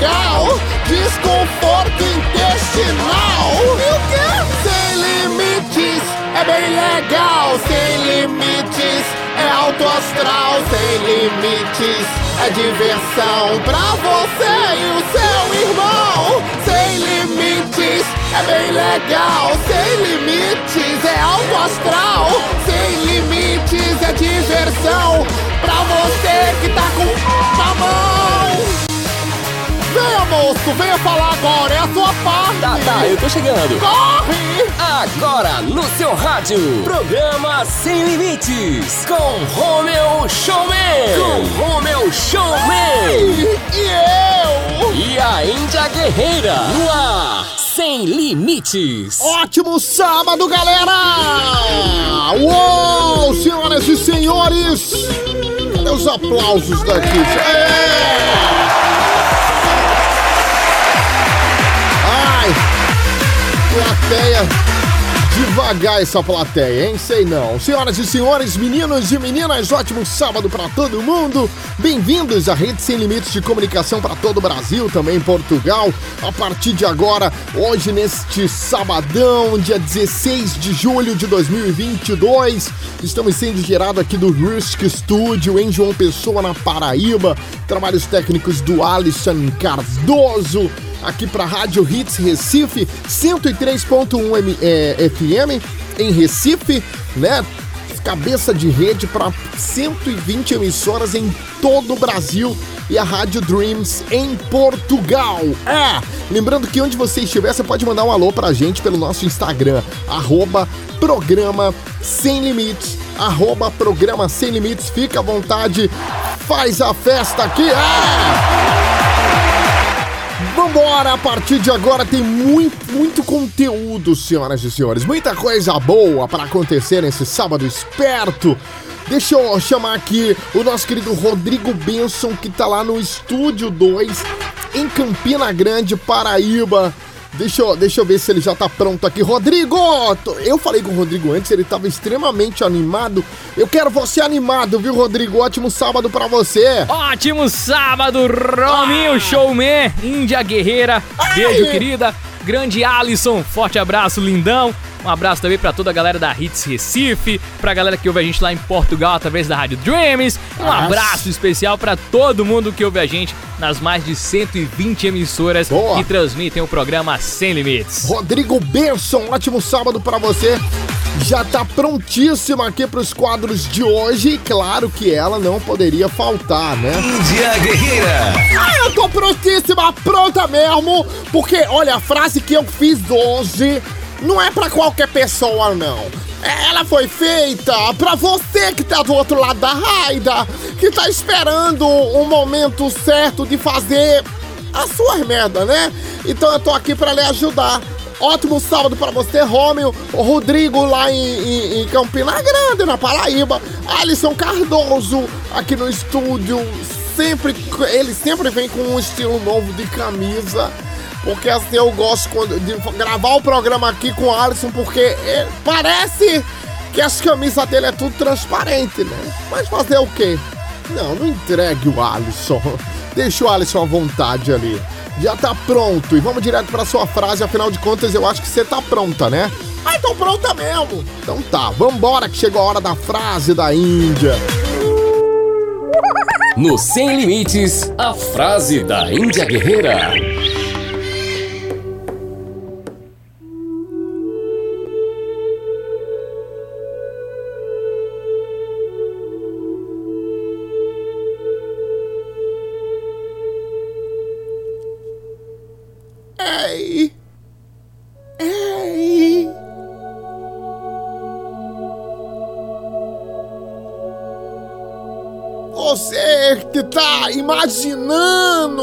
legal. Desconforto intestinal. E o quê? Sem limites é bem legal. Sem limites é alto astral. Sem limites é diversão pra você e o seu irmão. Sem limites é bem legal. Sem limites é alto astral. Sem limites é diversão pra você que tá com na mão. Venha, moço, venha falar agora, é a sua parte. Tá, tá, eu tô chegando. Corre! Agora no seu rádio, programa Sem Limites, com Romeu Showman. Com Romeu Showman. E eu? E a Índia Guerreira, no ar, Sem Limites. Ótimo sábado, galera! Uou, senhoras e senhores! Cadê os aplausos daqui? É! Plateia. Devagar essa plateia, hein? Sei não. Senhoras e senhores, meninos e meninas, ótimo sábado pra todo mundo. Bem-vindos à Rede Sem Limites de Comunicação para todo o Brasil, também em Portugal. A partir de agora, hoje neste sabadão, dia 16 de julho de 2022, estamos sendo gerados aqui do Risk Studio em João Pessoa, na Paraíba. Trabalhos técnicos do Alisson Cardoso aqui para Rádio Hits Recife 103.1 M- é, FM em Recife, né? Cabeça de rede para 120 emissoras em todo o Brasil e a Rádio Dreams em Portugal. É, lembrando que onde você estiver, você pode mandar um alô pra gente pelo nosso Instagram, arroba programa sem limites, arroba programa sem limites, fica à vontade, faz a festa aqui, é! Vambora, a partir de agora tem muito, muito conteúdo, senhoras e senhores. Muita coisa boa para acontecer nesse sábado esperto. Deixa eu chamar aqui o nosso querido Rodrigo Benson, que tá lá no Estúdio 2, em Campina Grande, Paraíba. Deixa eu, deixa eu ver se ele já tá pronto aqui. Rodrigo! Eu falei com o Rodrigo antes, ele tava extremamente animado. Eu quero você animado, viu, Rodrigo? Ótimo sábado pra você. Ótimo sábado, Rominho Showman, Índia Guerreira, beijo Ai. querida, grande Alisson, forte abraço, lindão. Um abraço também pra toda a galera da Hits Recife, pra galera que ouve a gente lá em Portugal através da Rádio Dreams. Um Nossa. abraço especial pra todo mundo que ouve a gente nas mais de 120 emissoras Boa. que transmitem o programa Sem Limites. Rodrigo Benson, ótimo sábado pra você. Já tá prontíssima aqui pros quadros de hoje. E claro que ela não poderia faltar, né? Índia Guerreira. Ah, eu tô prontíssima, pronta mesmo. Porque, olha, a frase que eu fiz hoje não é pra qualquer pessoa, não. É, Ela foi feita pra você que tá do outro lado da raida, que tá esperando o momento certo de fazer as suas merda, né? Então eu tô aqui pra lhe ajudar. Ótimo sábado pra você, Rômio, o Rodrigo lá em, em- em Campina Grande, na Paraíba, Alisson Cardoso aqui no estúdio, sempre, ele sempre vem com um estilo novo de camisa, porque assim eu gosto de gravar o programa aqui com o Alisson, porque é, parece que as camisas dele é tudo transparente, né? Mas fazer o quê? Não, não entregue o Alisson. Deixa o Alisson à vontade ali. Já tá pronto. E vamos direto pra sua frase, afinal de contas, eu acho que você tá pronta, né? Ah, tô pronta mesmo. Então tá, vambora que chegou a hora da frase da Índia. No Sem Limites, a frase da Índia Guerreira. Imaginando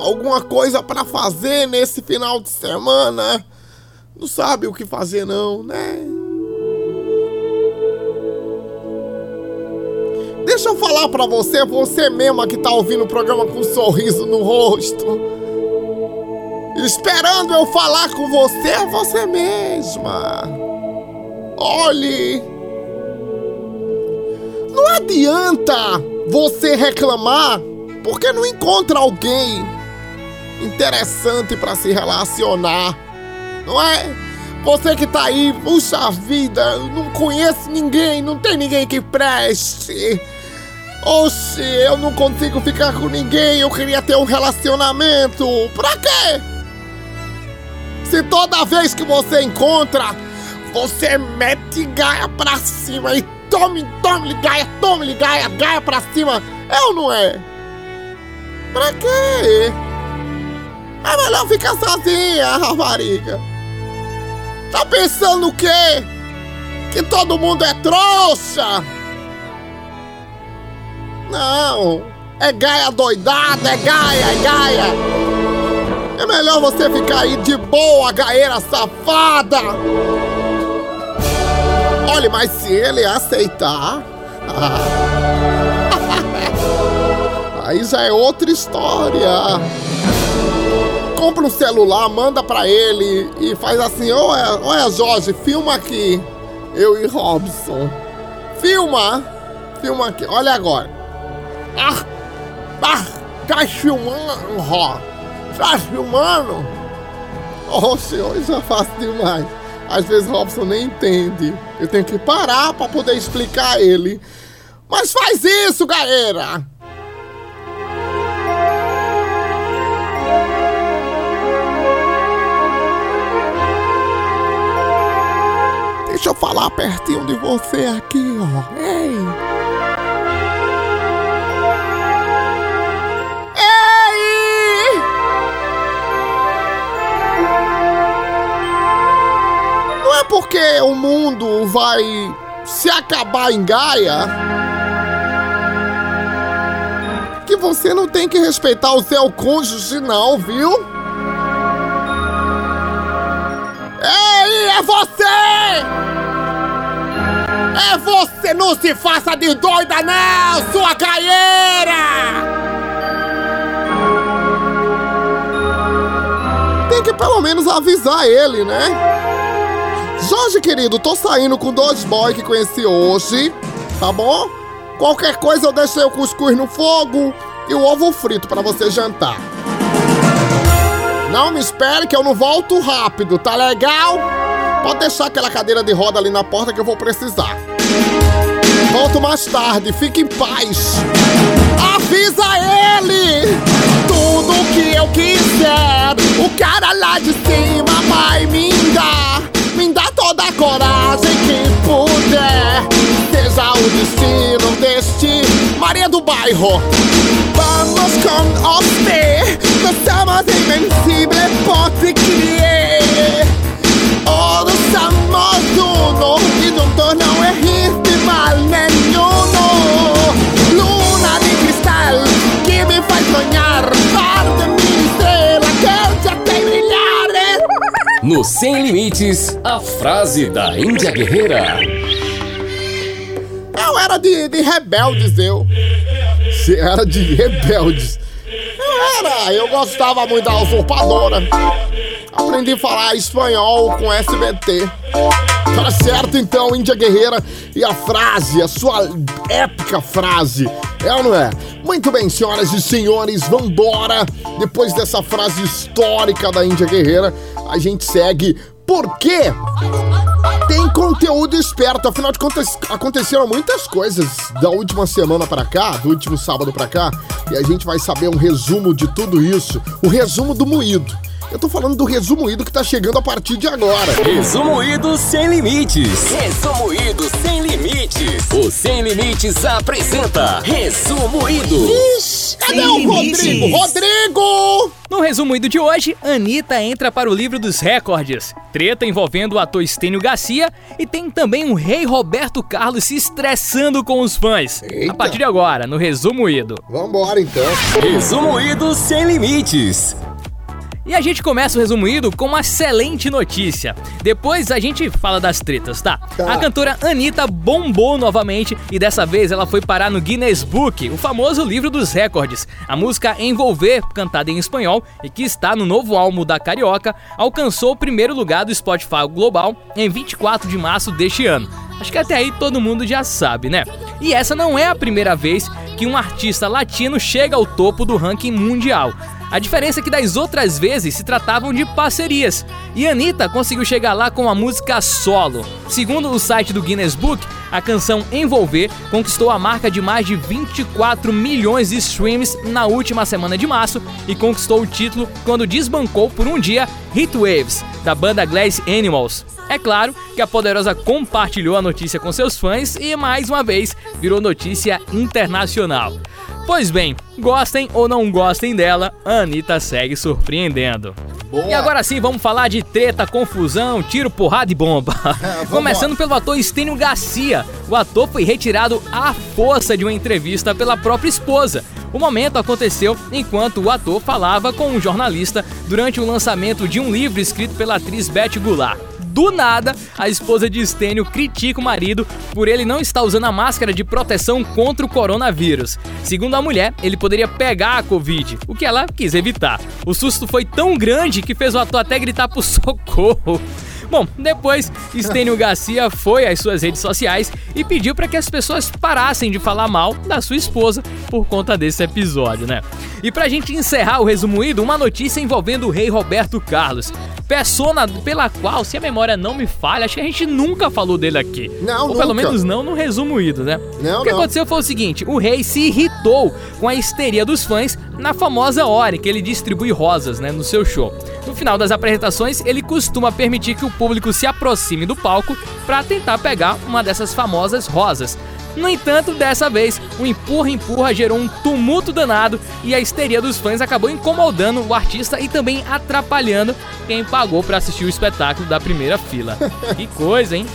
alguma coisa para fazer nesse final de semana, não sabe o que fazer não, né? Deixa eu falar para você, você mesma que tá ouvindo o programa com um sorriso no rosto. Esperando eu falar com você, é você mesma. Olhe. Não adianta você reclamar porque não encontra alguém interessante para se relacionar. Não é? Você que tá aí, puxa vida, não conheço ninguém, não tem ninguém que preste. Oxe, eu não consigo ficar com ninguém, eu queria ter um relacionamento. Pra quê? Se toda vez que você encontra, você mete gaia pra cima e tome, tome gaia, tome gaia, gaia pra cima, é ou não é? Pra quê? É melhor ficar sozinha, rapariga. Tá pensando o quê? Que todo mundo é trouxa? Não, é gaia doidada, é gaia, é gaia. É melhor você ficar aí de boa, gaeira safada. Olha, mas se ele aceitar. aí já é outra história. Compra um celular, manda pra ele e faz assim: Olha, olha Jorge, filma aqui. Eu e Robson. Filma! Filma aqui, olha agora. Ah! Ah! Tá filmando, Ró! Tá filmando? Oh, senhor, isso é fácil demais. Às vezes Robson nem entende. Eu tenho que parar para poder explicar a ele. Mas faz isso, galera! Deixa eu falar pertinho de você aqui, ó. Ei! Porque o mundo vai se acabar em Gaia que você não tem que respeitar o seu cônjuge, não, viu? Ei, é você! É você! Não se faça de doida, não, sua gaieira! Tem que pelo menos avisar ele, né? Jorge, querido, tô saindo com dois boys que conheci hoje, tá bom? Qualquer coisa eu deixei o cuscuz no fogo e o ovo frito para você jantar. Não me espere que eu não volto rápido, tá legal? Pode deixar aquela cadeira de roda ali na porta que eu vou precisar. Volto mais tarde, fique em paz. Avisa ele! Tudo que eu quiser, o cara lá de cima vai me dar. Me dá toda coragem que puder. Seja o destino deste Maria do Bairro. Vamos com você, nós somos invencibles, pode crer. Todos somos uno y juntos no existe mal nenhum. No Sem Limites, a frase da Índia Guerreira. Eu era de, de rebeldes, eu. Você era de rebeldes. Eu era, eu gostava muito da usurpadora. Aprendi a falar espanhol com SBT. Tá certo então, Índia Guerreira. E a frase, a sua épica frase, é ou não é? Muito bem, senhoras e senhores, vambora. Depois dessa frase histórica da Índia Guerreira, a gente segue. Por quê? Tem conteúdo esperto, afinal de contas aconteceram muitas coisas da última semana para cá, do último sábado para cá, e a gente vai saber um resumo de tudo isso, o resumo do moído. Eu tô falando do resumo ido que tá chegando a partir de agora. Resumo Ido Sem Limites. Resumo Ido Sem Limites. O Sem Limites apresenta Resumo Ido. Ixi, cadê o Rodrigo? Rodrigo! No resumo de hoje, Anitta entra para o livro dos recordes. Treta envolvendo o ator Estênio Garcia e tem também o rei Roberto Carlos se estressando com os fãs. Eita. A partir de agora, no Resumo Ido. Vambora então. Resumo Ido Sem Limites. E a gente começa o resumido com uma excelente notícia. Depois a gente fala das tretas, tá? Tá. A cantora Anitta bombou novamente e dessa vez ela foi parar no Guinness Book, o famoso livro dos recordes. A música Envolver, cantada em espanhol e que está no novo álbum da Carioca, alcançou o primeiro lugar do Spotify Global em 24 de março deste ano. Acho que até aí todo mundo já sabe, né? E essa não é a primeira vez que um artista latino chega ao topo do ranking mundial. A diferença é que das outras vezes se tratavam de parcerias, e Anitta conseguiu chegar lá com a música solo. Segundo o site do Guinness Book, a canção Envolver conquistou a marca de mais de 24 milhões de streams na última semana de março e conquistou o título quando desbancou por um dia Hit Waves, da banda Glass Animals. É claro que a Poderosa compartilhou a notícia com seus fãs e, mais uma vez, virou notícia internacional. Pois bem, gostem ou não gostem dela, a Anitta segue surpreendendo. Boa. E agora sim, vamos falar de treta, confusão, tiro, porrada e bomba. Começando pelo ator Estênio Garcia. O ator foi retirado à força de uma entrevista pela própria esposa. O momento aconteceu enquanto o ator falava com um jornalista durante o lançamento de um livro escrito pela atriz Beth Goulart. Do nada, a esposa de Stênio critica o marido por ele não estar usando a máscara de proteção contra o coronavírus. Segundo a mulher, ele poderia pegar a Covid, o que ela quis evitar. O susto foi tão grande que fez o ator até gritar por socorro. Bom, depois, Stênio Garcia foi às suas redes sociais e pediu para que as pessoas parassem de falar mal da sua esposa por conta desse episódio, né? E pra gente encerrar o resumido, uma notícia envolvendo o rei Roberto Carlos. Persona pela qual, se a memória não me falha, acho que a gente nunca falou dele aqui. Não, Ou pelo nunca. menos não no resumido, né? Não, o que não. aconteceu foi o seguinte: o rei se irritou com a histeria dos fãs na famosa hora em que ele distribui rosas, né, no seu show. No final das apresentações, ele costuma permitir que o público se aproxime do palco para tentar pegar uma dessas famosas rosas. No entanto, dessa vez, o empurra-empurra gerou um tumulto danado e a histeria dos fãs acabou incomodando o artista e também atrapalhando quem pagou para assistir o espetáculo da primeira fila. Que coisa, hein?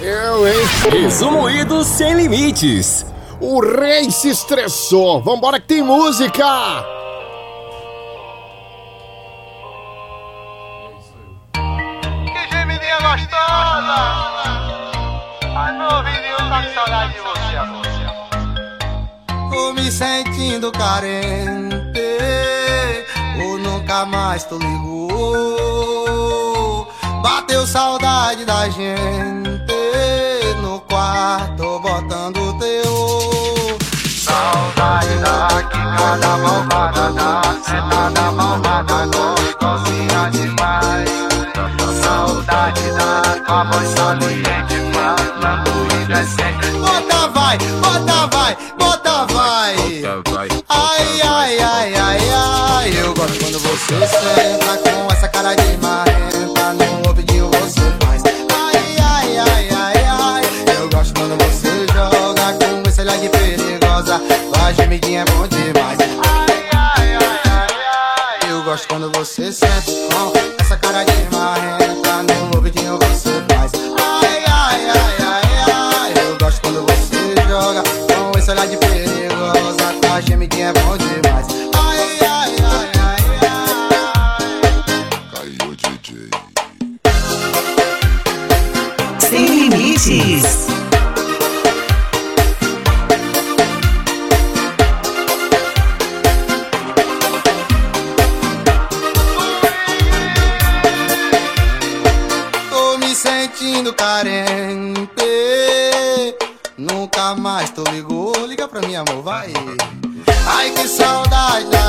Eu, hein? Resumo Ido Sem Limites. O rei se estressou. Vambora que tem música. Me sentindo carente, ou nunca mais tu ligou. Bateu saudade da gente no quarto, botando teu. Saudade da quicada malvada, da sentada malvada, gostosinha demais. Saudade da tua voz saliente, falando indecente. Bota vai, bota vai, vai. Ai, ai, ai, ai, ai. Eu gosto quando você senta com essa cara de marrenta. No ouvidinho você faz. Ai, ai, ai, ai, ai. Eu gosto quando você joga com esse olhar de perigosa. Tua gemidinha é bom demais. Ai, ai, ai, ai, ai. Eu gosto quando você senta com vai. Ai, que saudade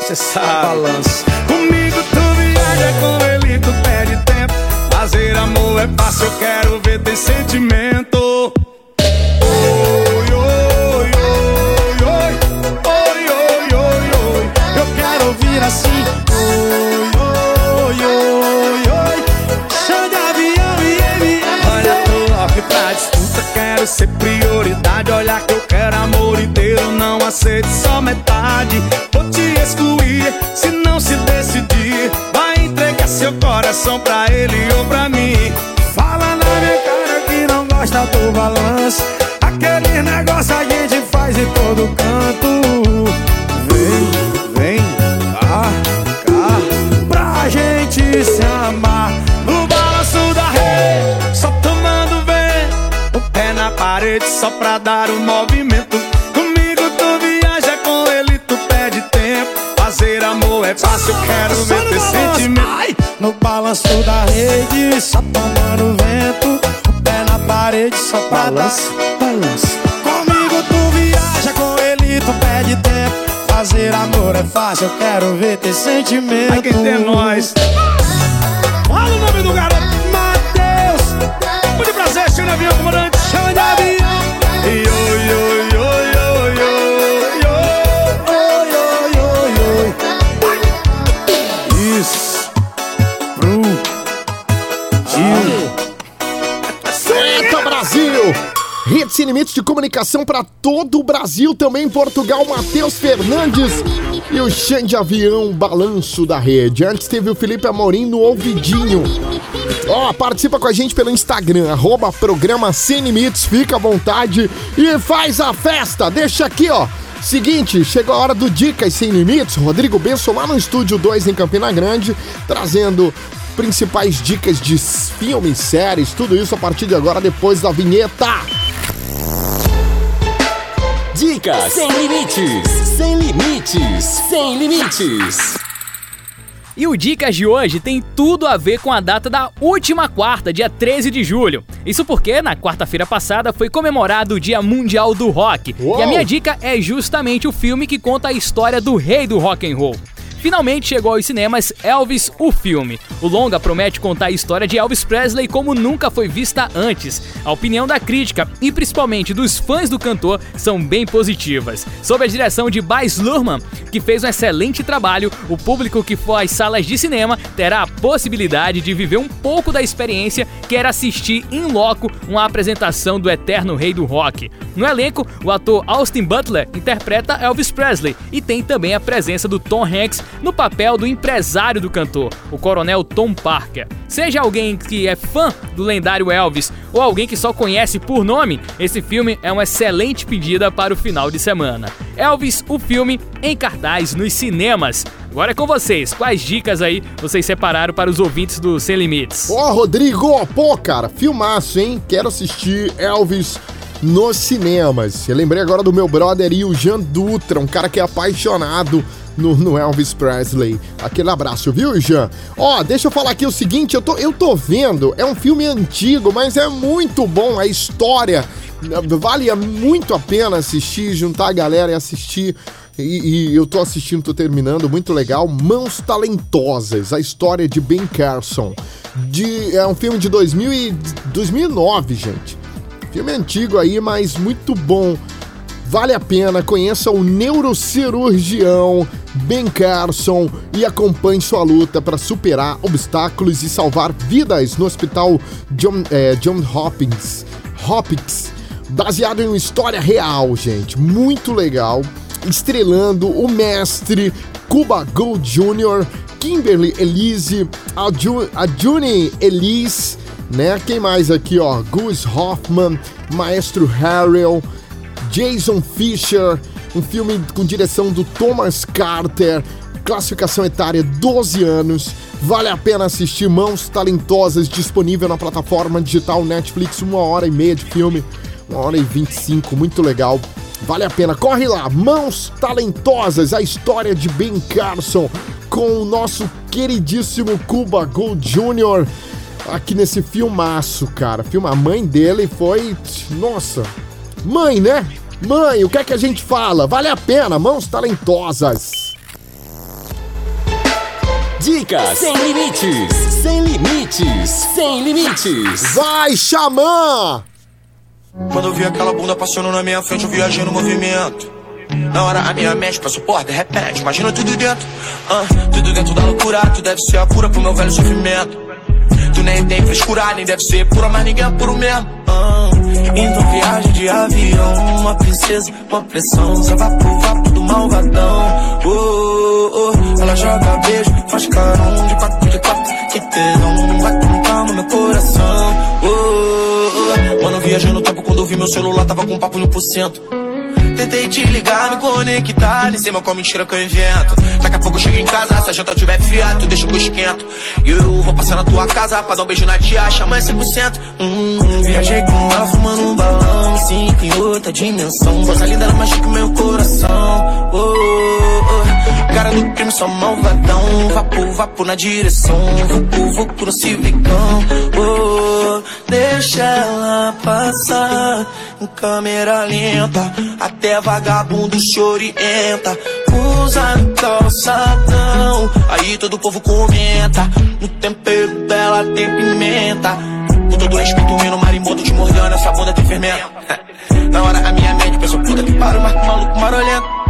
cê sabe. Balanço. Comigo pra balanço, balanço. Comigo tu viaja, com ele tu perde tempo. Fazer amor é fácil, eu quero ver ter sentimento. Quem tem nós. Comunicação para todo o Brasil, também Portugal, Matheus Fernandes e o Xande Avião, balanço da rede. Antes teve o Felipe Amorim no ouvidinho. Ó, participa com a gente pelo Instagram, arroba programa Sem Limites, fica à vontade e faz a festa. Deixa aqui, ó. Seguinte, chegou a hora do Dicas Sem Limites. Rodrigo Benson lá no Estúdio 2 em Campina Grande, trazendo principais dicas de filmes, séries, tudo isso a partir de agora, depois da vinheta. Dicas sem limites, sem limites, sem limites. E o Dicas de hoje tem tudo a ver com a data da última quarta, dia 13 de julho. Isso porque na quarta-feira passada foi comemorado o Dia Mundial do Rock. Uou! E a minha dica é justamente o filme que conta a história do rei do rock and roll. Finalmente chegou aos cinemas Elvis, o filme. O longa promete contar a história de Elvis Presley como nunca foi vista antes. A opinião da crítica e principalmente dos fãs do cantor são bem positivas. Sob a direção de Baz Luhrmann, que fez um excelente trabalho, o público que for às salas de cinema terá a possibilidade de viver um pouco da experiência que era assistir em loco uma apresentação do eterno rei do rock. No elenco, o ator Austin Butler interpreta Elvis Presley e tem também a presença do Tom Hanks no papel do empresário do cantor, o coronel Tom Parker. Seja alguém que é fã do lendário Elvis ou alguém que só conhece por nome, esse filme é uma excelente pedida para o final de semana. Elvis, o filme, em cartaz nos cinemas. Agora é com vocês, quais dicas aí vocês separaram para os ouvintes do Sem Limites? Ó, Rodrigo, pô, cara, filmaço, hein? Quero assistir Elvis nos cinemas. Eu lembrei agora do meu brother e o Jean Dutra, um cara que é apaixonado no, no Elvis Presley. Aquele abraço, viu, Jean? Ó, deixa eu falar aqui o seguinte, eu tô, eu tô vendo, é um filme antigo, mas é muito bom a história. Vale muito a pena assistir, juntar a galera e assistir. E, e eu tô assistindo, tô terminando, muito legal. Mãos Talentosas, a história de Ben Carson. De, é um filme de 2000 e, 2009, gente. Filme antigo aí, mas muito bom. Vale a pena, conheça o neurocirurgião Ben Carson e acompanhe sua luta para superar obstáculos e salvar vidas no Hospital John, eh, John Hopkins. Hopkins, baseado em uma história real, gente, muito legal. Estrelando o mestre Cuba Gold Jr., Kimberly Elise, Juni Elise, né? Quem mais aqui, ó? Gus Hoffman, Maestro Harrell, Jason Fisher, um filme com direção do Thomas Carter, classificação etária 12 anos. Vale a pena assistir Mãos Talentosas, disponível na plataforma digital Netflix, uma hora e meia de filme, uma hora e 25, muito legal. Vale a pena, corre lá, Mãos Talentosas, a história de Ben Carson com o nosso queridíssimo Cuba Gold Jr. aqui nesse filmaço, cara. Filma a mãe dele foi, nossa, mãe, né? Mãe, o que é que a gente fala? Vale a pena, mãos talentosas. Dicas sem limites, sem limites, sem limites. Vai, Xamã! Quando eu vi aquela bunda passando na minha frente, eu viajei no movimento. Na hora a minha mente passou por de repente, imagina tudo dentro. ah, tudo dentro da loucura, tu deve ser a cura pro meu velho sofrimento. Nem tem frescura, nem deve ser pura, mas ninguém é puro mesmo. ah. então viagem de avião, uma princesa, uma pressão, só vapo, vapo do malvadão. Oh, oh, oh. Ela joga beijo, faz carão de quatro de quatro, que tesão, vai com calma meu coração. Oh, oh, oh. Mano, viajei no tempo quando eu vi meu celular, tava com papo 1%. Tentei te ligar, me conectar. Sei mal qual mentira que eu invento. Daqui a pouco eu chego em casa, se a janta tiver fiado Tu deixa que eu esquento. E eu vou passar na tua casa Pra dar um beijo na tia, chama 100% hum, Viajei com ela fumando um balão. Sinto em outra dimensão. Voz linda, ela machuca o meu coração. Oh, oh, oh. Cara do crime, só malvadão. Vapo, vapo na direção. Vucu, vucu no civicão. Oh, Deixa ela passar Em câmera lenta Até vagabundo se orienta Usa no calçadão Aí todo povo comenta. No tempero dela tem pimenta. Com todo respeito, menino marimbondo te Essa bunda tem fermento. Na hora a minha mente pensou Puta que pariu, mas maluco marolento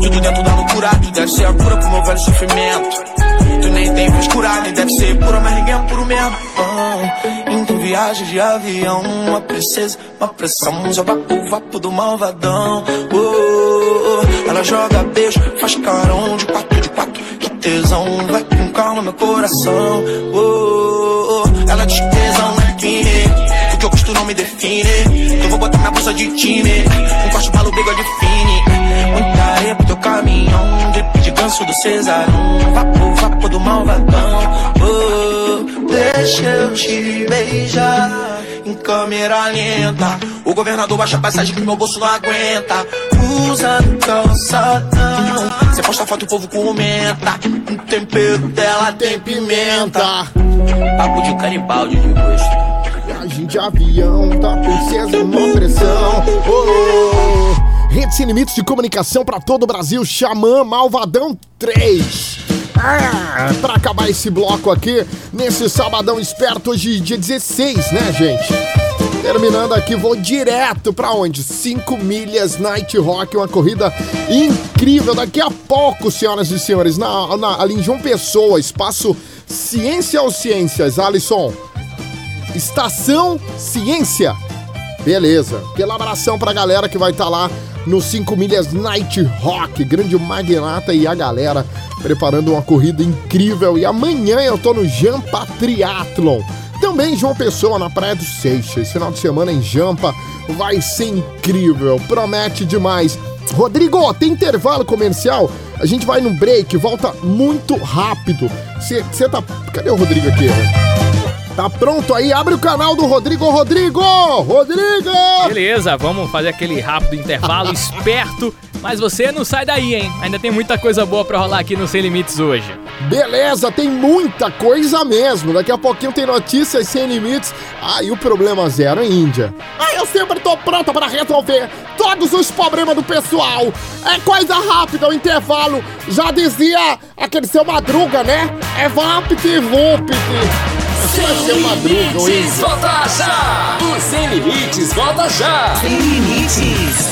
tudo dentro da loucura, tu deve ser a cura pro meu velho sofrimento. Tu nem tem frescura, nem deve ser pura, mas ninguém é puro mesmo. Oh, então viagem de avião, uma princesa, uma pressão, só vapo, vapo do malvadão. Oh, ela joga beijo, faz carão de quatro de quatro, que tesão, vai com calma meu coração. Oh, ela diz que tesão é fine, porque eu gosto não me define. Então vou botar minha bolsa de time, um corte balo bigode fine. Ganso do Cesarão Vapo, vapo do malvadão. Oh, Deixa eu te beijar Em câmera lenta. O governador baixa a passagem que meu bolso não aguenta. Usa calçadão Cê posta foto o povo comenta. O tempero dela tem pimenta. Papo de canibalde de gosto. Viagem de avião, tá princesa, uma pressão. Oh, oh. Rede Sem Limites de Comunicação para todo o Brasil, Xamã Malvadão 3. Ah, pra acabar esse bloco aqui, nesse sabadão esperto, hoje dia 16, né, gente? Terminando aqui, vou direto pra onde? 5 milhas Night Rock, uma corrida incrível. Daqui a pouco, senhoras e senhores, na, na, ali em João Pessoa, espaço Ciência ou Ciências, Alisson? Estação Ciência. Beleza. Aquele abração pra galera que vai estar tá lá no 5 Milhas Night Rock. Grande Magnata e a galera preparando uma corrida incrível. E amanhã eu tô no Jampa Triathlon. Também João Pessoa na Praia dos Seixas. Final de semana em Jampa. Vai ser incrível. Promete demais. Rodrigo, tem intervalo comercial? A gente vai no break, volta muito rápido. Você tá. Cadê o Rodrigo aqui? Tá pronto aí? Abre o canal do Rodrigo. Rodrigo! Rodrigo! Beleza, vamos fazer aquele rápido intervalo esperto. Mas você não sai daí, hein? Ainda tem muita coisa boa pra rolar aqui no Sem Limites hoje. Beleza, tem muita coisa mesmo. Daqui a pouquinho tem notícias sem limites. Ah, e o problema zero em Índia. Ah, eu sempre tô pronta para resolver todos os problemas do pessoal. É coisa rápida, o intervalo. Já dizia aquele seu madruga, né? É vapt e vupt. Sem madruga, Limites Índia. volta já! O Sem Limites volta já! Sem limites.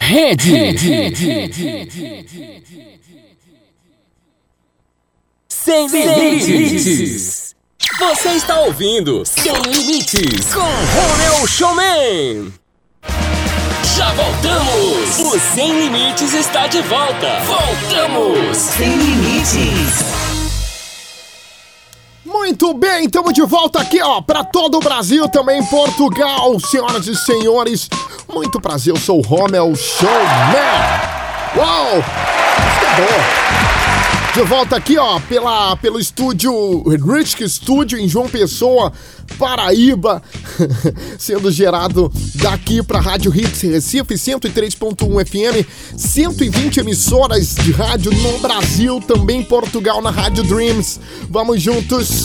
Rede. Sem limites. Você está ouvindo Sem Limites com Romeu Showman. Já voltamos. O Sem Limites está de volta. Voltamos. Sem limites. Muito bem, estamos de volta aqui, ó, para todo o Brasil, também Portugal, senhoras e senhores. Muito prazer, eu sou o Rommel Showman. Uau! Isso é bom. De volta aqui, ó, pela, pelo estúdio Rich Studio em João Pessoa, Paraíba, sendo gerado daqui para Rádio Hits Recife 103.1 FM, 120 emissoras de rádio no Brasil, também em Portugal na Rádio Dreams. Vamos juntos,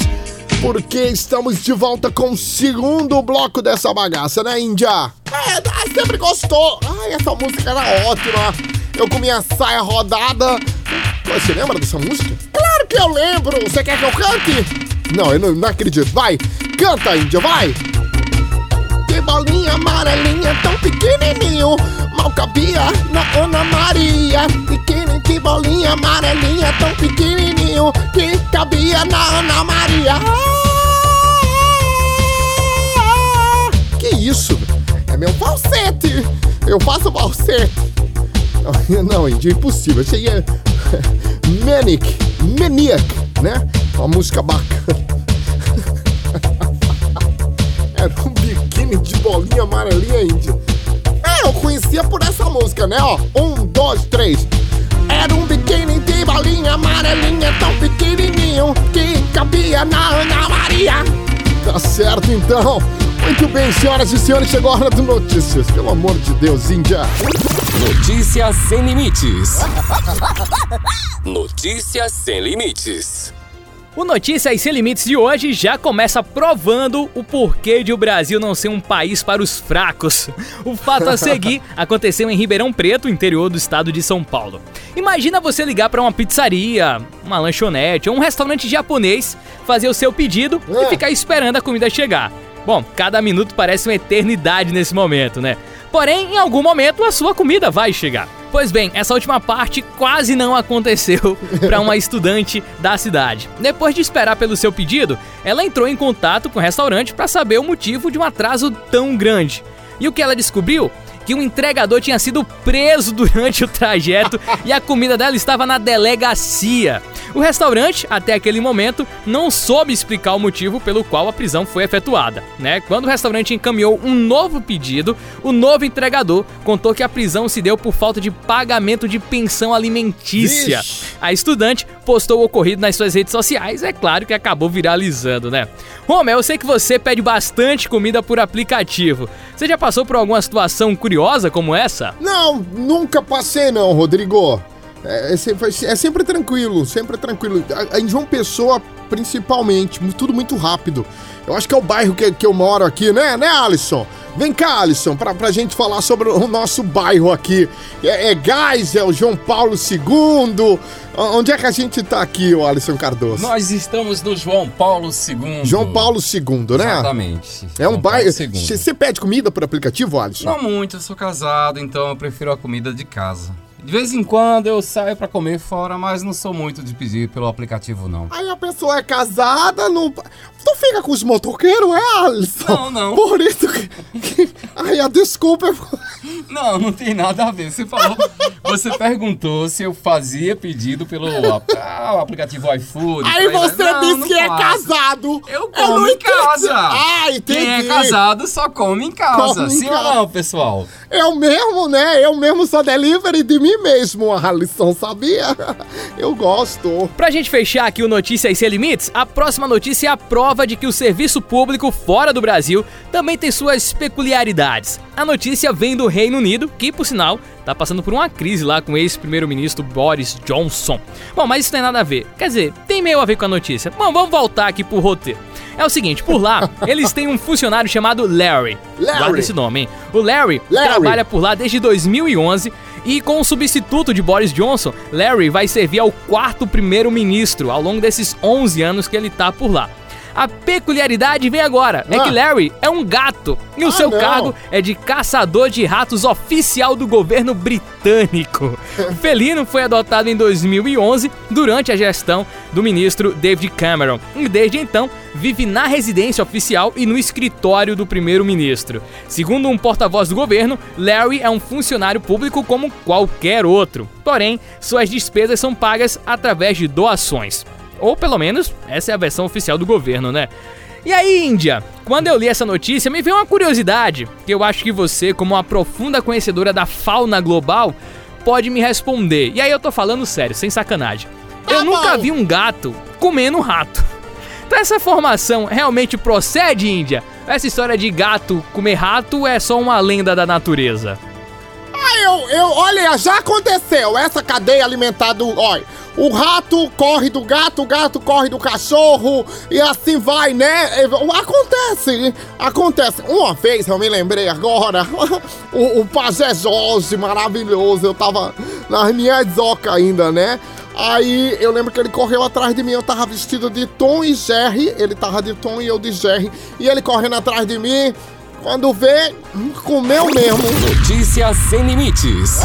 porque estamos de volta com o segundo bloco dessa bagaça, né, Índia? É, sempre gostou. Ai, essa música era ótima. Eu com minha saia rodada. Você lembra dessa música? Claro que eu lembro! Você quer que eu cante? Não, eu não, não acredito. Vai! Canta, Índia, vai! Que bolinha amarelinha tão pequenininho Mal cabia na Ana Maria Pequeno, que bolinha amarelinha tão pequenininho Que cabia na Ana Maria Que isso? É meu falsete! Eu faço falsete! Não, Índia, é impossível. Isso aí é Manic, Maniac, né? Uma música bacana. Era um biquíni de bolinha amarelinha, Índia. É, eu conhecia por essa música, né? Ó, um, dois, três. Era um biquíni de bolinha amarelinha tão pequenininho que cabia na Ana Maria. Tá certo, então. Muito bem, senhoras e senhores, chegou a hora do Notícias. Pelo amor de Deus, Índia. Notícias sem limites. Notícias sem limites. O Notícias Sem Limites de hoje já começa provando o porquê de o Brasil não ser um país para os fracos. O fato a seguir aconteceu em Ribeirão Preto, interior do estado de São Paulo. Imagina você ligar para uma pizzaria, uma lanchonete ou um restaurante japonês, fazer o seu pedido e ficar esperando a comida chegar. Bom, cada minuto parece uma eternidade nesse momento, né? Porém, em algum momento a sua comida vai chegar. Pois bem, essa última parte quase não aconteceu para uma estudante da cidade. Depois de esperar pelo seu pedido, ela entrou em contato com o restaurante para saber o motivo de um atraso tão grande. E o que ela descobriu? Que um entregador tinha sido preso durante o trajeto e a comida dela estava na delegacia. O restaurante, até aquele momento, não soube explicar o motivo pelo qual a prisão foi efetuada. Né? Quando o restaurante encaminhou um novo pedido, o novo entregador contou que a prisão se deu por falta de pagamento de pensão alimentícia. Vixe. A estudante postou o ocorrido nas suas redes sociais, é claro que acabou viralizando, né? Romel, eu sei que você pede bastante comida por aplicativo. Você já passou por alguma situação curiosa como essa? Não, nunca passei não, Rodrigo. É, é sempre, é sempre tranquilo, sempre tranquilo. Em João Pessoa, principalmente, tudo muito rápido. Eu acho que é o bairro que, que eu moro aqui, né, né, Alisson? Vem cá, Alisson, pra, pra gente falar sobre o nosso bairro aqui. É, é Gás, é o João Paulo II. Onde é que a gente tá aqui, o Alisson Cardoso? Nós estamos no João Paulo II. João Paulo II, né? Exatamente. É um João bairro. Paulo II. Você pede comida por aplicativo, Alisson? Não muito, eu sou casado, então eu prefiro a comida de casa. De vez em quando eu saio pra comer fora, mas não sou muito de pedir pelo aplicativo, não. Aí a pessoa é casada, não. Tu fica com os motoqueiros, é, Alisson? Não, não. Por isso que. Ai, a desculpa é. Não, não tem nada a ver. Você falou. Você perguntou se eu fazia pedido pelo ah, o aplicativo iFood. Aí você não, disse não que é faço. casado. Eu como em entendi. casa. Ah, entendi. Quem é casado só come em casa. Come em Sim casa. ou não, pessoal? Eu mesmo, né? Eu mesmo sou delivery de mim mesmo, Alisson, sabia? Eu gosto. Pra gente fechar aqui o Notícias Sem Limites, a próxima notícia é a prova de que o serviço público fora do Brasil também tem suas peculiaridades. A notícia vem do Reino Unido, que, por sinal, tá passando por uma crise lá com o ex-primeiro-ministro Boris Johnson. Bom, mas isso não tem nada a ver. Quer dizer, tem meio a ver com a notícia. Bom, vamos voltar aqui pro roteiro. É o seguinte, por lá, eles têm um funcionário chamado Larry. Larry. Guarda esse nome, hein? O Larry, Larry. trabalha por lá desde 2011 e com o substituto de Boris Johnson, Larry vai servir ao quarto primeiro-ministro ao longo desses 11 anos que ele tá por lá. A peculiaridade vem agora, é que Larry é um gato e o Ah, seu não. cargo é de caçador de ratos oficial do governo britânico. O felino foi adotado em 2011 durante a gestão do ministro David Cameron e desde então vive na residência oficial e no escritório do primeiro-ministro. Segundo um porta-voz do governo, Larry é um funcionário público como qualquer outro. Porém, suas despesas são pagas através de doações. Ou pelo menos, essa é a versão oficial do governo, né? E aí, Índia, quando eu li essa notícia, me veio uma curiosidade, que eu acho que você, como uma profunda conhecedora da fauna global, pode me responder. E aí eu tô falando sério, sem sacanagem. Eu nunca vi um gato comendo um rato. Então essa formação realmente procede, Índia? Essa história de gato comer rato é só uma lenda da natureza? Eu, eu, olha, já aconteceu essa cadeia alimentar do, olha, o rato corre do gato, o gato corre do cachorro e assim vai, né? Acontece, acontece. Uma vez, eu me lembrei agora, o, o pajé Jorge, maravilhoso, eu tava nas minhas ocas ainda, né? Aí eu lembro que ele correu atrás de mim, eu tava vestido de Tom e Jerry, ele tava de Tom e eu de Jerry, e ele correndo atrás de mim, quando vê, comeu mesmo. Notícias sem limites.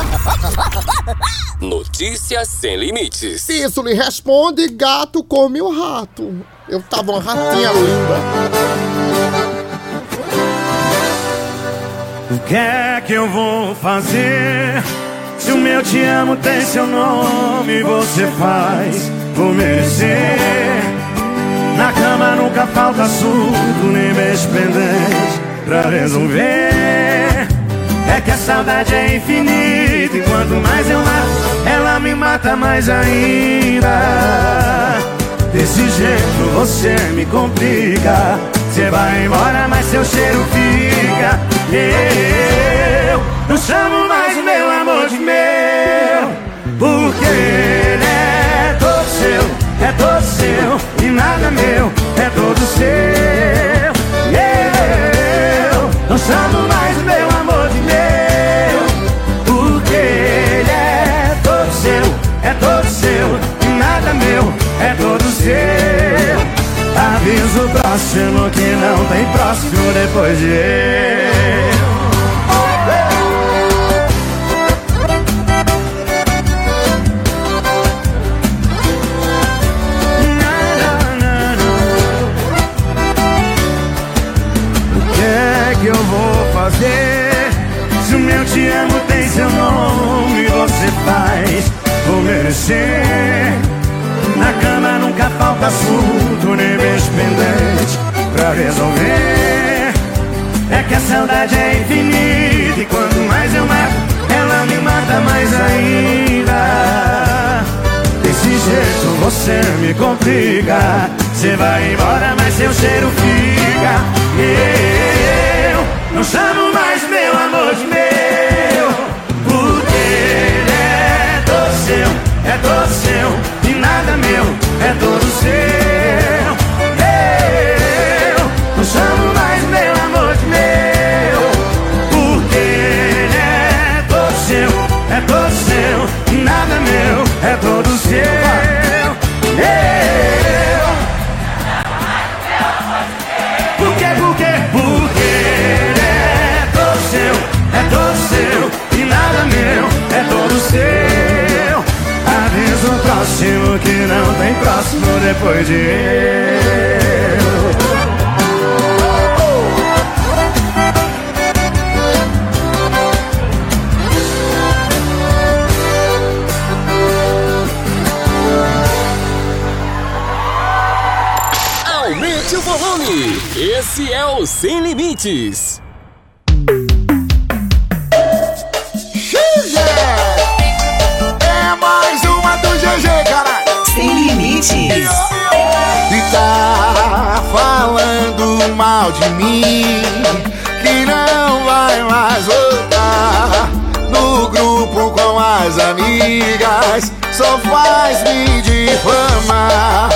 Notícias sem limites. Se isso lhe responde, gato come o rato. Eu tava uma ratinha linda. O que é que eu vou fazer? Se o meu te amo tem seu nome, você faz por merecer. Na cama nunca falta assunto, nem beijo pendente pra resolver. É que a saudade é infinita e quanto mais eu mato, ela me mata mais ainda. Desse jeito você me complica. Você vai embora, mas seu cheiro fica. Eu não chamo mais o meu amor de meu, porque tem próximo depois de eu. Complica. Você vai embora, mas seu cheiro fica. Não tem próximo depois de eu. Aumente o volume. Esse é o Sem Limites. E tá falando mal de mim Que não vai mais voltar No grupo com as amigas. Só faz me difamar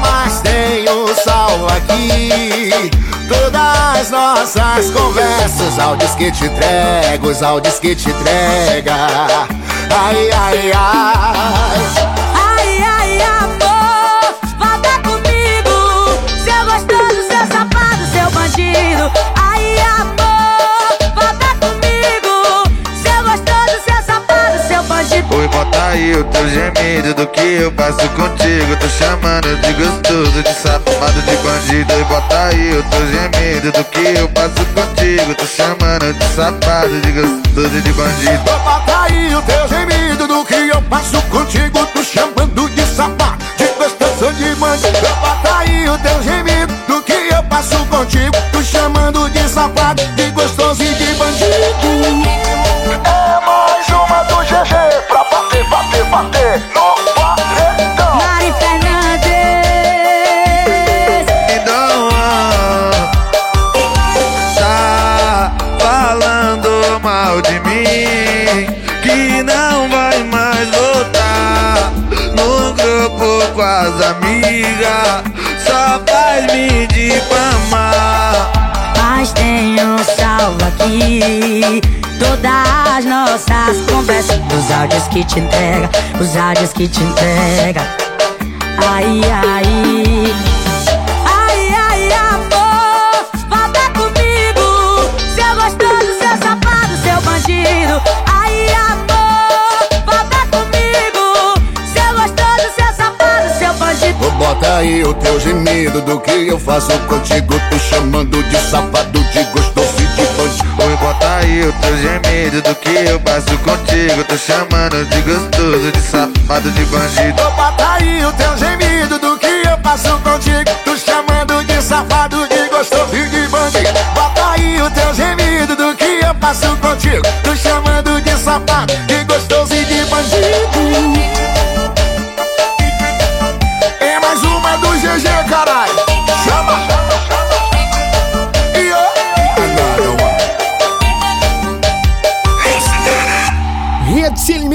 Mas tenho salvo aqui. Todas nossas conversas Áudios que te entrego Os áudios que te entrega. Ai, ai, ai eu passo contigo. Tô chamando de gostoso, de safado, de bandido. E bota aí o teu gemido do que eu passo contigo. Tô chamando de safado, de gostoso, de bandido. Bota aí o teu gemido do que eu passo contigo. Tô chamando de safado, de gostoso, de bandido. Bota aí o teu gemido do que eu passo contigo. Tô chamando de safado, de gostoso e de não vai mais voltar No grupo com as amigas Só faz me difamar Mas tenho salvo aqui todas as nossas conversas. Os áudios que te entrega, os áudios que te entrega. Ai, ai. Aí o teu gemido do que eu faço contigo Tô chamando de safado, de gostoso e de bandido Oi, bota aí o teu gemido do que eu passo contigo Tô chamando de gostoso, de safado, de bandido. Ô, Bota aí o teu gemido do que eu passo contigo Tô chamando de safado, de gostoso e de bandido. Bota aí o teu gemido do que eu passo contigo Tô chamando de safado, de gostoso e de bandido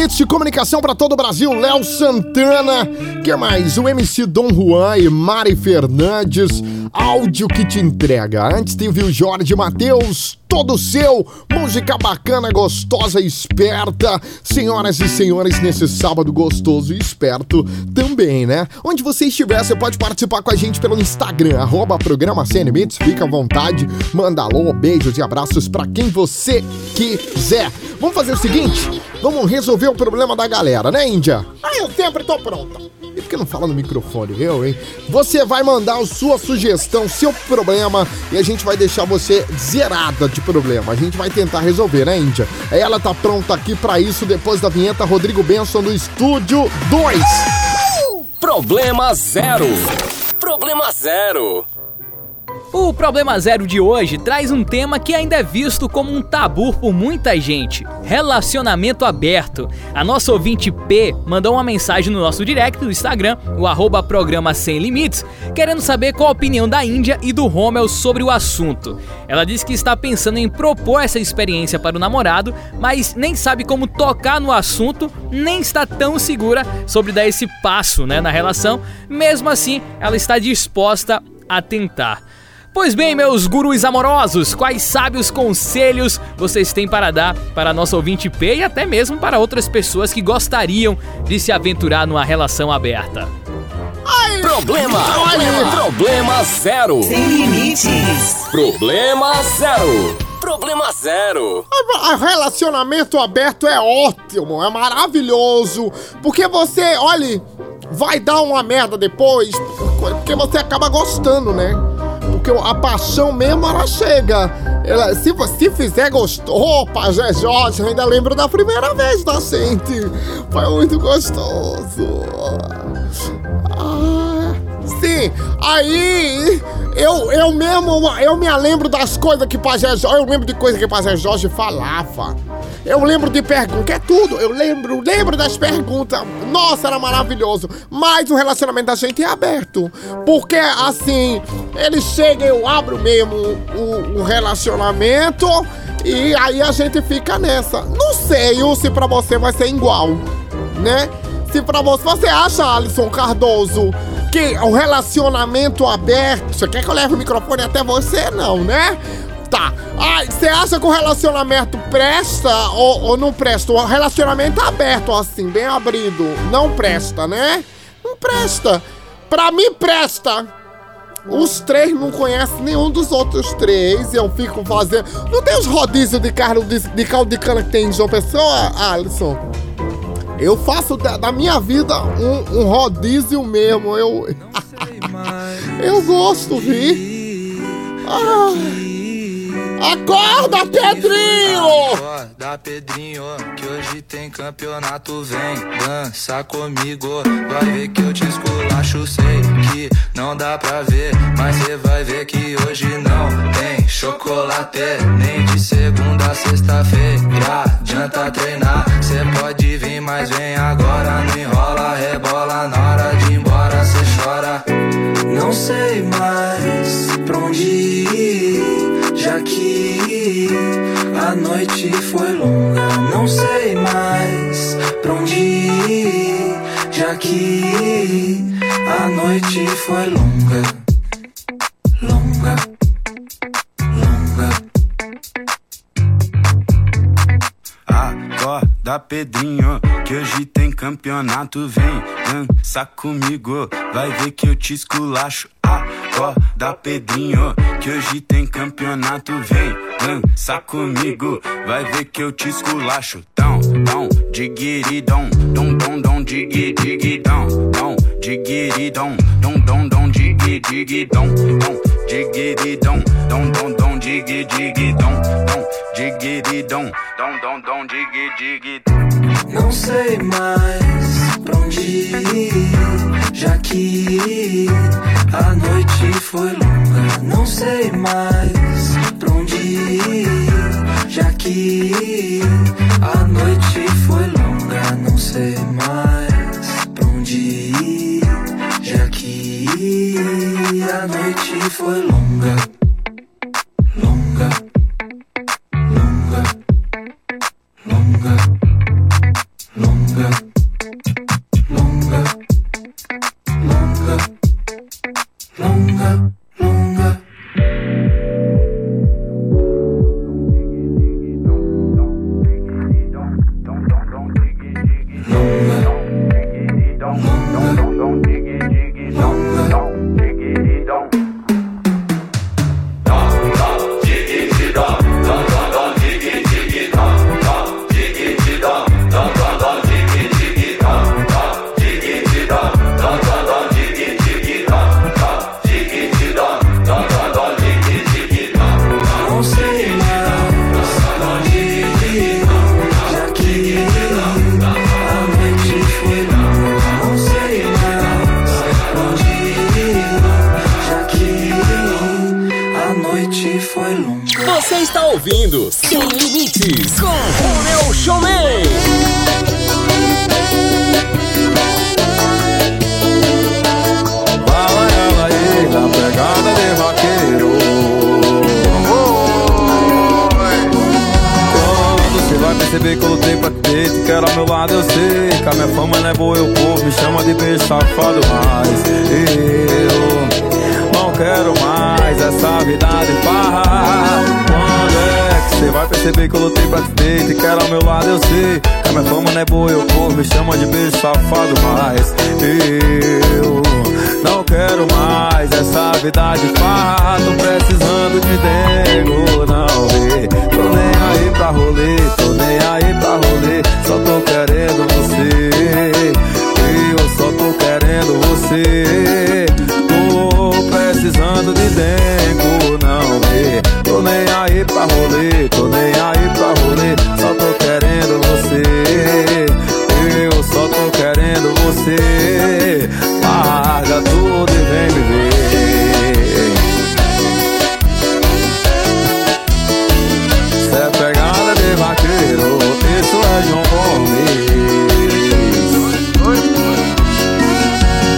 Limites de Comunicação para todo o Brasil, Léo Santana, que mais? O MC Dom Juan e Mari Fernandes, áudio que te entrega. Antes teve o Jorge Matheus, todo seu, música bacana, gostosa esperta. Senhoras e senhores, nesse sábado gostoso e esperto também, né? Onde você estiver, você pode participar com a gente pelo Instagram, arroba programa Limites, fica à vontade, manda alô, beijos e abraços para quem você quiser. Vamos fazer o seguinte, vamos resolver o problema da galera, né, Índia? Ah, eu sempre tô pronta. E por que não fala no microfone, eu, hein? Você vai mandar a sua sugestão, seu problema, e a gente vai deixar você zerada de problema. A gente vai tentar resolver, né, Índia? Ela tá pronta aqui pra isso depois da vinheta Rodrigo Benson do Estúdio 2. Problema zero. Problema zero. O Problema Zero de hoje traz um tema que ainda é visto como um tabu por muita gente: relacionamento aberto. A nossa ouvinte P mandou uma mensagem no nosso direct do Instagram, o programa Sem Limites, querendo saber qual a opinião da Índia e do Rommel sobre o assunto. Ela disse que está pensando em propor essa experiência para o namorado, mas nem sabe como tocar no assunto, nem está tão segura sobre dar esse passo né, na relação. Mesmo assim, ela está disposta a tentar. Pois bem, meus gurus amorosos, quais sábios conselhos vocês têm para dar para a nossa ouvinte P e até mesmo para outras pessoas que gostariam de se aventurar numa relação aberta? Problema. Problema zero. Sem limites. Problema zero. Problema zero. A- a Relacionamento aberto é ótimo, é maravilhoso. Porque você, olha, vai dar uma merda depois, porque você acaba gostando, né? Porque a paixão mesmo, ela chega. Ela, se você fizer gostoso, opa, Zé Jorge, eu ainda lembro da primeira vez da gente. Foi muito gostoso. Ah, sim, aí eu, eu mesmo, eu me lembro das coisas que Pajé Jorge, eu lembro de coisas que Pajé Jorge falava. Eu lembro de perguntas, é tudo, eu lembro, lembro das perguntas. Nossa, era maravilhoso. Mas o relacionamento da gente é aberto. Porque assim, ele chega, eu abro mesmo o, o relacionamento e aí a gente fica nessa. Não sei se pra você vai ser igual, né? Se pra você, você acha, Alisson Cardoso, que o relacionamento aberto. Você quer que eu leve o microfone até você? Não, né? Tá. Ah, você acha que o relacionamento presta ou, ou não presta? O relacionamento aberto, assim, bem abrido, não presta, né? Não presta. Pra mim, presta. Os três não conhecem nenhum dos outros três. Eu fico fazendo. Não tem os rodízios de carro de, de de cana que tem em João Pessoa, Alisson? Eu faço da, da minha vida um, um rodízio mesmo. Eu. eu gosto, vi. Ah. Acorda, Pedrinho! Acorda, Pedrinho, que hoje tem campeonato. Vem dança comigo, vai ver que eu te esculacho. Sei que não dá pra ver, mas cê vai ver que hoje não tem chocolate. Nem de segunda a sexta-feira, adianta treinar. Cê pode vir, mas vem agora. Não enrola, rebola, na hora de ir embora cê chora. Não sei mais que a noite foi longa. Não sei mais pra onde ir, já que a noite foi longa. Longa, longa. Acorda, Pedrinho, que hoje tem campeonato. Vem dança comigo, vai ver que eu te esculacho. Acorda, Pedrinho, que hoje tem campeonato. Vem dança comigo, vai ver que eu te esculacho. Dão, dão, diguiridão, dom, dom, dom, digui, digidão, dom, diguiridão, dom, dom, dom, digui, digidão, dom, diguiridão, dom, dom, digui, dom, diguiridão, dom, dom, dom, digui, digidão. Não sei mais pra onde ir, já que a noite foi longa. Não sei mais pra onde ir, já que a noite foi longa. Não sei mais pra onde ir, já que a noite foi. Longa, perceber que eu lutei pra ter, te quero ao meu lado, eu sei. Que a minha fama não é boa, eu povo me chama de beijo safado, mas eu não quero mais essa vida de farra. Quando é que você vai perceber que eu lutei pra te ter, te quero ao meu lado, eu sei. Que a minha fama não é boa, eu povo me chama de beijo safado, mas eu não quero mais essa vida de farra Tô precisando de dengo, não vê Tô nem aí pra rolê, tô nem aí pra rolê Só tô querendo você. Eu só tô querendo você. Tô precisando de dengo, não vê Tô nem aí pra rolê, tô nem aí pra rolê Só tô querendo você. Eu só tô querendo você Tudo e vem. Me ver Cê é pegada de vaqueiro Isso é João Gomes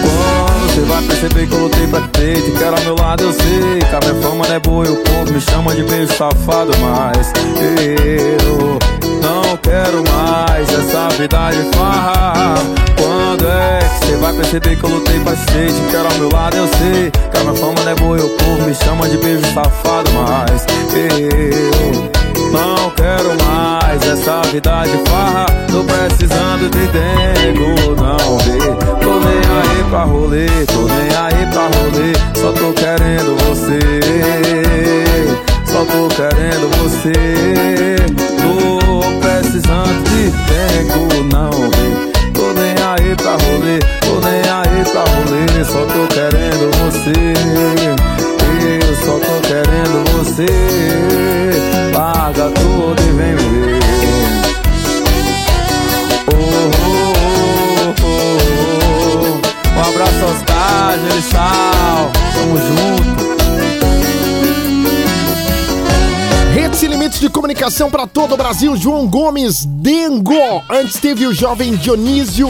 Quando você vai perceber que eu lutei pra ter Te quero ao meu lado, eu sei Que a minha fama não é boa, o povo me chama de beijo safado Mas eu não quero mais essa vida de farra. Quando é que você vai perceber que eu lutei pra ser Te quero ao meu lado, eu sei. Que a minha fama não é boa, o povo me chama de beijo safado Mas eu não quero mais essa vida de farra. Tô precisando de dengo, não vê. Tô nem aí pra rolê, tô nem aí pra rolê. Só tô querendo você Só tô querendo você. Tô Comunicação para todo o Brasil, João Gomes Dengo. Antes teve o jovem Dionísio.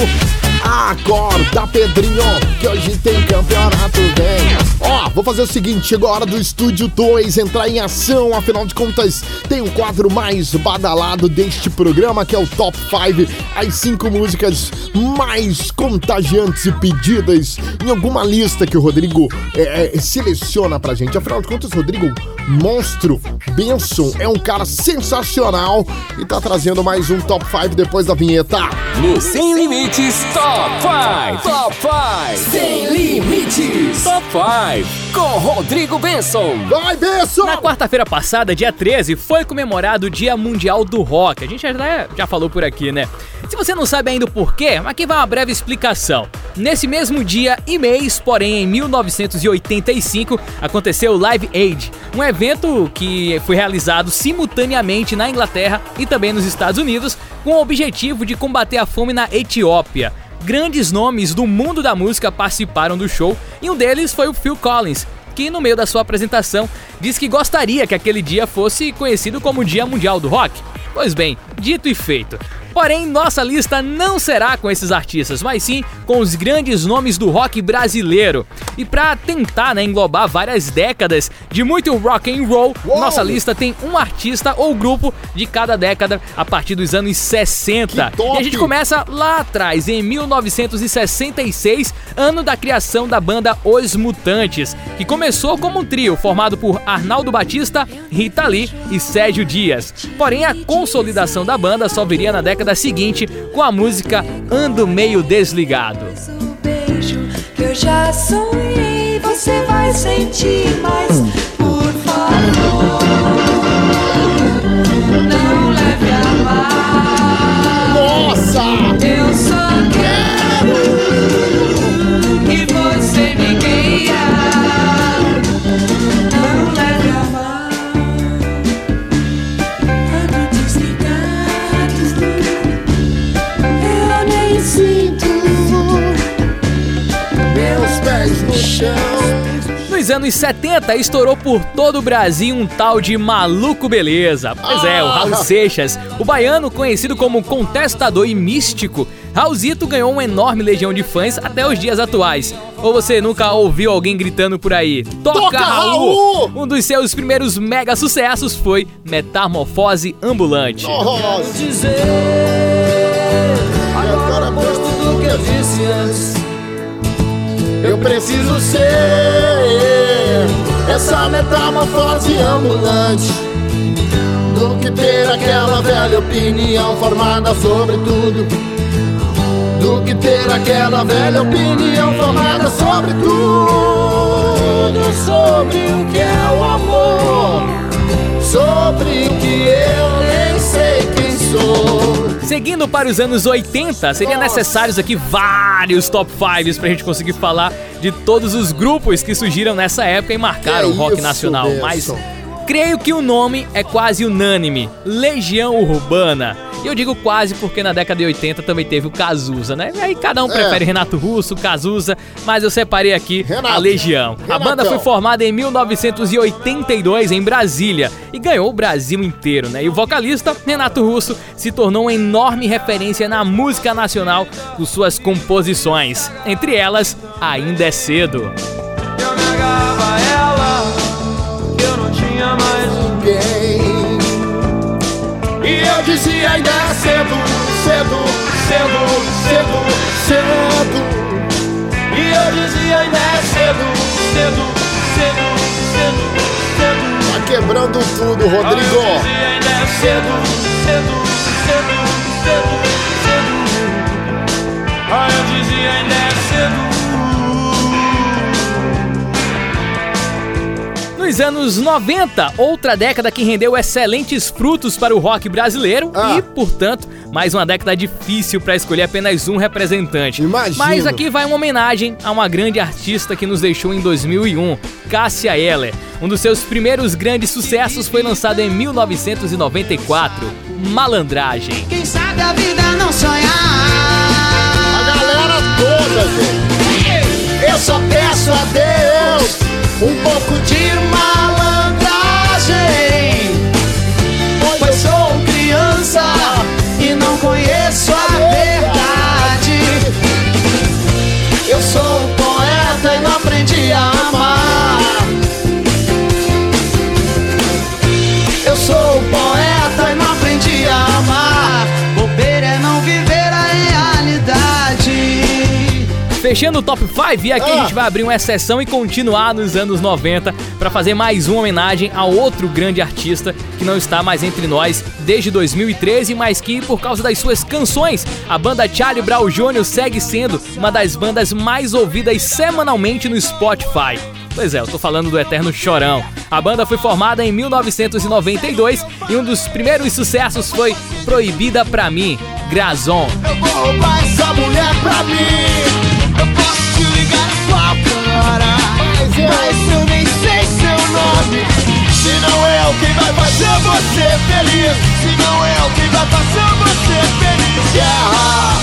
Acorda, Pedrinho, que hoje tem campeonato bem. Ó, vou fazer o seguinte: chegou a hora do Estúdio 2 entrar em ação. Afinal de contas, tem o quadro mais badalado deste programa, que é o Top 5. As cinco músicas mais contagiantes e pedidas em alguma lista que o Rodrigo é, é, seleciona pra gente. Afinal de contas, Rodrigo, monstro, Benson, é um cara sensacional e tá trazendo mais um Top 5 depois da vinheta. No Sem Limites Top 5. Top 5. Sem Limites. Top 5. Com Rodrigo Benson. Vai, Benson! Na quarta-feira passada, dia 13, foi comemorado o Dia Mundial do Rock. A gente já, já falou por aqui, né? Se você não sabe ainda o porquê, aqui vai uma breve explicação. Nesse mesmo dia e mês, porém em 1985, aconteceu o Live Aid, um evento que foi realizado simultaneamente na Inglaterra e também nos Estados Unidos, com o objetivo de combater a fome na Etiópia. Grandes nomes do mundo da música participaram do show e um deles foi o Phil Collins, que no meio da sua apresentação disse que gostaria que aquele dia fosse conhecido como o Dia Mundial do Rock. Pois bem, dito e feito. Porém, nossa lista não será com esses artistas, mas sim com os grandes nomes do rock brasileiro. E para tentar né, englobar várias décadas de muito rock and roll, Uou! nossa lista tem um artista ou grupo de cada década a partir dos anos 60. Que top! E a gente começa lá atrás, em 1966, ano da criação da banda Os Mutantes, que começou como um trio formado por Arnaldo Batista, Rita Lee e Sérgio Dias. Porém, a consolidação da banda só viria na década seguinte com a música Ando Meio Desligado. Eu já sonhei. Você vai sentir mais, por favor. Nos anos 70, estourou por todo o Brasil um tal de Maluco Beleza. Pois é, o Raul Seixas, o baiano conhecido como contestador e místico. Raulzito ganhou uma enorme legião de fãs até os dias atuais. Ou você nunca ouviu alguém gritando por aí? Toca, Toca, Raul! Raul! Um dos seus primeiros mega sucessos foi Metamorfose Ambulante. Nossa! dizer. Agora posto tudo que eu disse antes. Eu preciso ser essa metamorfose ambulante do que ter aquela velha opinião formada sobre tudo. Do que ter aquela velha opinião formada sobre tudo. Sobre o que é o amor, Seguindo para os anos 80, seria necessários aqui vários top 5 pra gente conseguir falar de todos os grupos que surgiram nessa época e marcaram Que o rock nacional. Mas creio que o nome é quase unânime: Legião Urbana. E eu digo quase porque na década de 80 também teve o Cazuza, né? E aí cada um prefere Renato Russo, Cazuza, mas eu separei aqui a Renato. Legião. A banda Renatão. foi formada em 1982 em Brasília e ganhou o Brasil inteiro, né? E o vocalista Renato Russo se tornou uma enorme referência na música nacional com suas composições. Entre elas, Ainda é Cedo. Eu negava a ela eu não tinha mais ninguém. E eu dizia ainda é cedo, cedo, cedo, cedo, cedo. E eu dizia ainda é cedo, cedo, cedo, cedo, cedo. Tá quebrando tudo, Eu Rodrigo. dizia ainda é cedo, cedo, cedo, cedo, cedo. Ah, eu dizia ainda é cedo. Nos anos 90, outra década que rendeu excelentes frutos para o rock brasileiro Ah. e, portanto, mais uma década difícil para escolher apenas um representante. Imagino. Mas aqui vai uma homenagem a uma grande artista que nos deixou em 2001, Cássia Eller. Um dos seus primeiros grandes sucessos foi lançado em 1994, Malandragem. Quem sabe a vida não sonhar. A galera toda, gente. Eu só peço a Deus Um pouco de malandragem. Pois sou criança e não conheço a Fechando o top 5, e aqui a gente vai abrir uma exceção e continuar nos anos 90 para fazer mais uma homenagem a outro grande artista que não está mais entre nós desde 2013, mas que por causa das suas canções, a banda Charlie Brown Jr. segue sendo uma das bandas mais ouvidas semanalmente no Spotify. Pois é, eu tô falando do Eterno Chorão. A banda foi formada em 1992 e um dos primeiros sucessos foi Proibida Pra Mim, Grazon. Eu vou roubar essa mulher pra mim. Eu posso te ligar a qualquer hora. Mas eu nem sei seu nome. Se não é o que vai fazer você feliz. Se não é o que vai fazer você feliz. Guerra.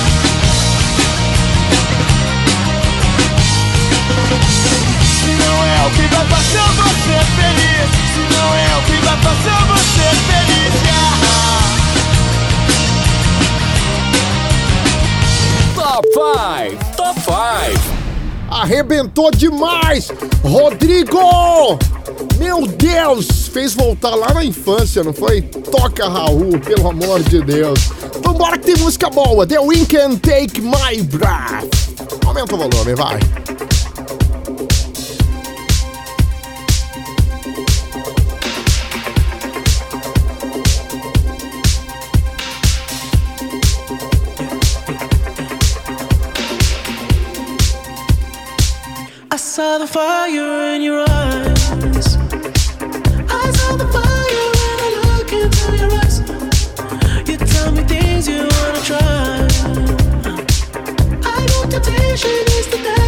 Se não é o que vai fazer você feliz. Se não é o que vai fazer você feliz. Guerra. Top 5, Top 5. Arrebentou demais! Rodrigo! Meu Deus! Fez voltar lá na infância, não foi? Toca Raul, pelo amor de Deus. Vambora que tem música boa. The Weeknd Take My Breath. Aumenta o volume, vai. I saw the fire in your eyes. I saw the fire when I into your eyes. You tell me things you wanna try. I know temptation is the devil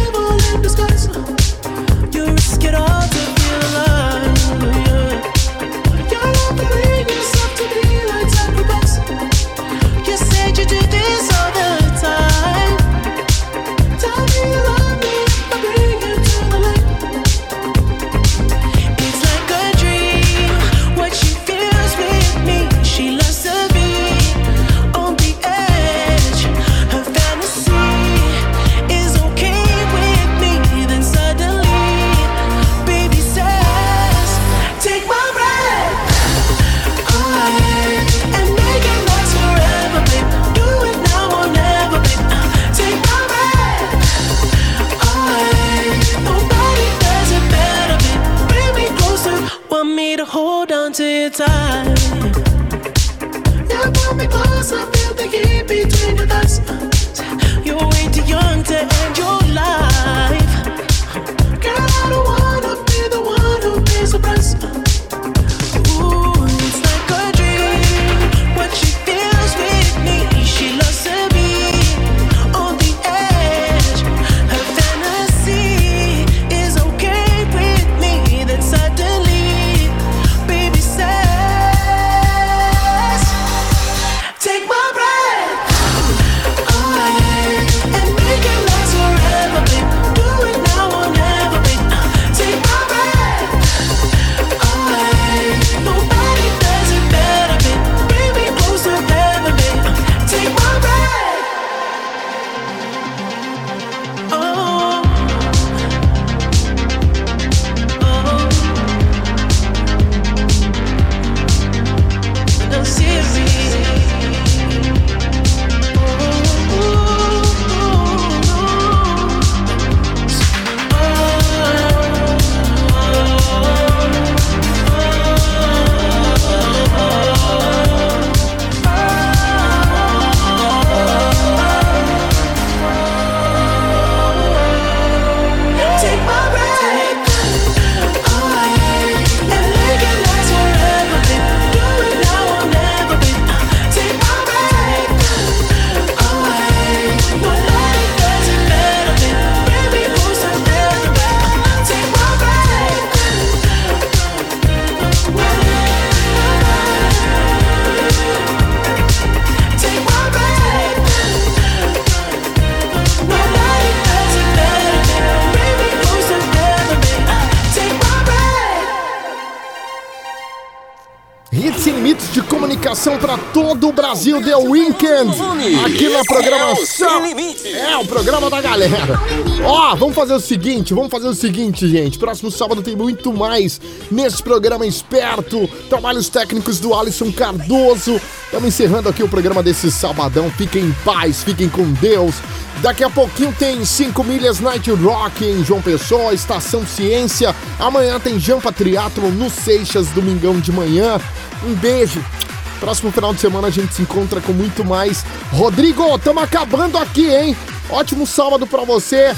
o The Weekend, aqui na programação. É, o programa da galera. Ó, vamos fazer o seguinte, vamos fazer o seguinte, gente. Próximo sábado tem muito mais nesse programa esperto. Trabalhos técnicos do Alisson Cardoso. Estamos encerrando aqui o programa desse sabadão. Fiquem em paz, fiquem com Deus. Daqui a pouquinho tem 5 milhas Night Rock em João Pessoa, Estação Ciência. Amanhã tem Jampa Triathlon no Seixas, domingão de manhã. Um beijo. Próximo final de semana a gente se encontra com muito mais. Rodrigo, tamo acabando aqui, hein? Ótimo sábado pra você.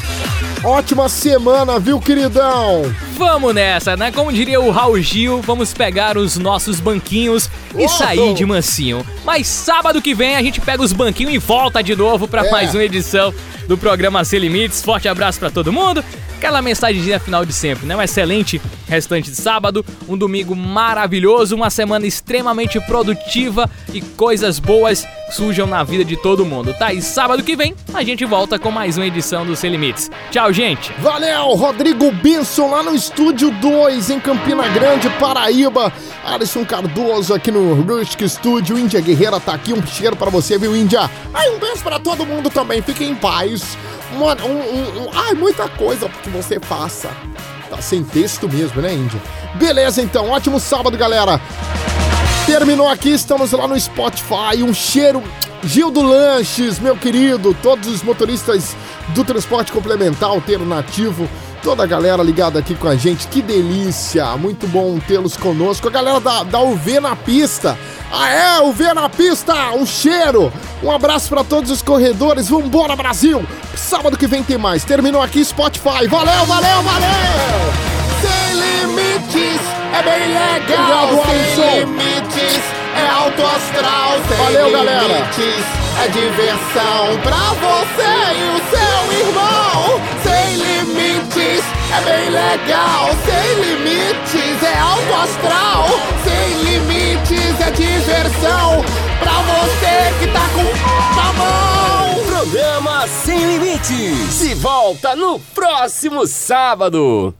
Ótima semana, viu, queridão? Vamos nessa, né? Como diria o Raul Gil, vamos pegar os nossos banquinhos e sair de mansinho. Mas sábado que vem a gente pega os banquinhos e volta de novo pra É. mais uma edição do programa Sem Limites. Forte abraço pra todo mundo. Aquela mensagenzinha final de sempre, né? Um excelente restante de sábado, um domingo maravilhoso, uma semana extremamente produtiva e coisas boas surjam na vida de todo mundo, tá? E sábado que vem a gente volta com mais uma edição do Sem Limites. Tchau, gente! Valeu, Rodrigo Benson lá no Estúdio 2 em Campina Grande, Paraíba. Alisson Cardoso aqui no Rustic Studio. Índia Guerreira tá aqui. Um cheiro pra você, viu, Índia? Ai, um beijo pra todo mundo também. Fiquem em paz. Mano, um, um, um- ai, muita coisa que você faça. Tá sem texto mesmo, né, Índia? Beleza, então. Ótimo sábado, galera. Terminou aqui, estamos lá no Spotify. Um cheiro. Gildo Lanches, meu querido, todos os motoristas do transporte complementar, alternativo, toda a galera ligada aqui com a gente, que delícia, muito bom tê-los conosco. A galera da, da UV na pista, ah é, UV na pista, um cheiro. Um abraço pra todos os corredores, vambora Brasil! Sábado que vem tem mais, terminou aqui Spotify, valeu, valeu, valeu! Sem limites, é bem legal. Obrigado, sem limites, é alto astral. Sem Valeu, galera. limites, é diversão pra você e o seu irmão. É bem legal. Sem limites, é alto astral. Sem limites, é diversão pra você que tá com na mão. Programa Sem Limites. Se volta no próximo sábado.